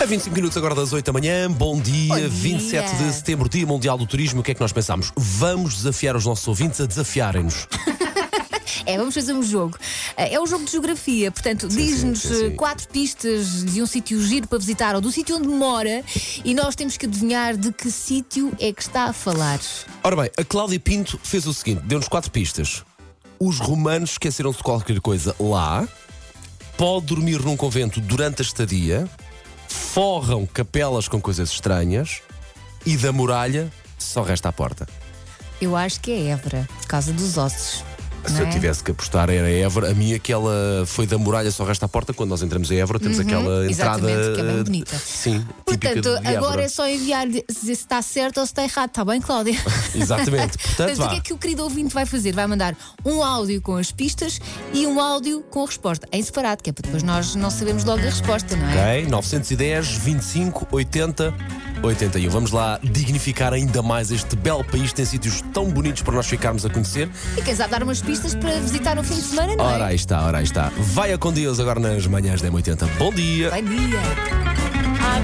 A 25 minutos agora das 8 da manhã, bom dia, Bom dia. 27 de setembro, Dia Mundial do Turismo. O que é que nós pensamos? Vamos desafiar os nossos ouvintes a desafiarem-nos. É, vamos fazer um jogo. Eh, É um jogo de geografia, portanto, diz-nos eh, quatro pistas de um sítio giro para visitar ou do sítio onde mora e nós temos que adivinhar de que sítio é que está a falar. Ora bem, a Cláudia Pinto fez o seguinte: deu-nos quatro pistas. Os romanos esqueceram-se de qualquer coisa lá, pode dormir num convento durante a estadia, forram capelas com coisas estranhas e da muralha só resta a porta. Eu acho que é Évora, por causa dos ossos. Se não eu é? tivesse que apostar, era Évora. A minha, aquela foi da muralha, só resta a porta. Quando nós entramos em Évora, temos aquela entrada. Uhum, exatamente, que é bem eh, bonita. Sim, típica Portanto, agora é só enviar se está certo ou se está errado, está bem, Cláudia? Exatamente. Portanto, Portanto, o que é que o querido ouvinte vai fazer? Vai mandar um áudio com as pistas e um áudio com a resposta, em separado, que é para depois nós não sabemos logo a resposta, não é? Ok, 910, 25, 80, 81. Vamos lá dignificar ainda mais este belo país. Tem sítios tão bonitos para nós ficarmos a conhecer. E quem sabe dar umas pistas para visitar no fim de semana, não Ora, é? aí está, ora, aí está. Vai a com Deus agora nas manhãs da M80. Bom dia! Bom dia!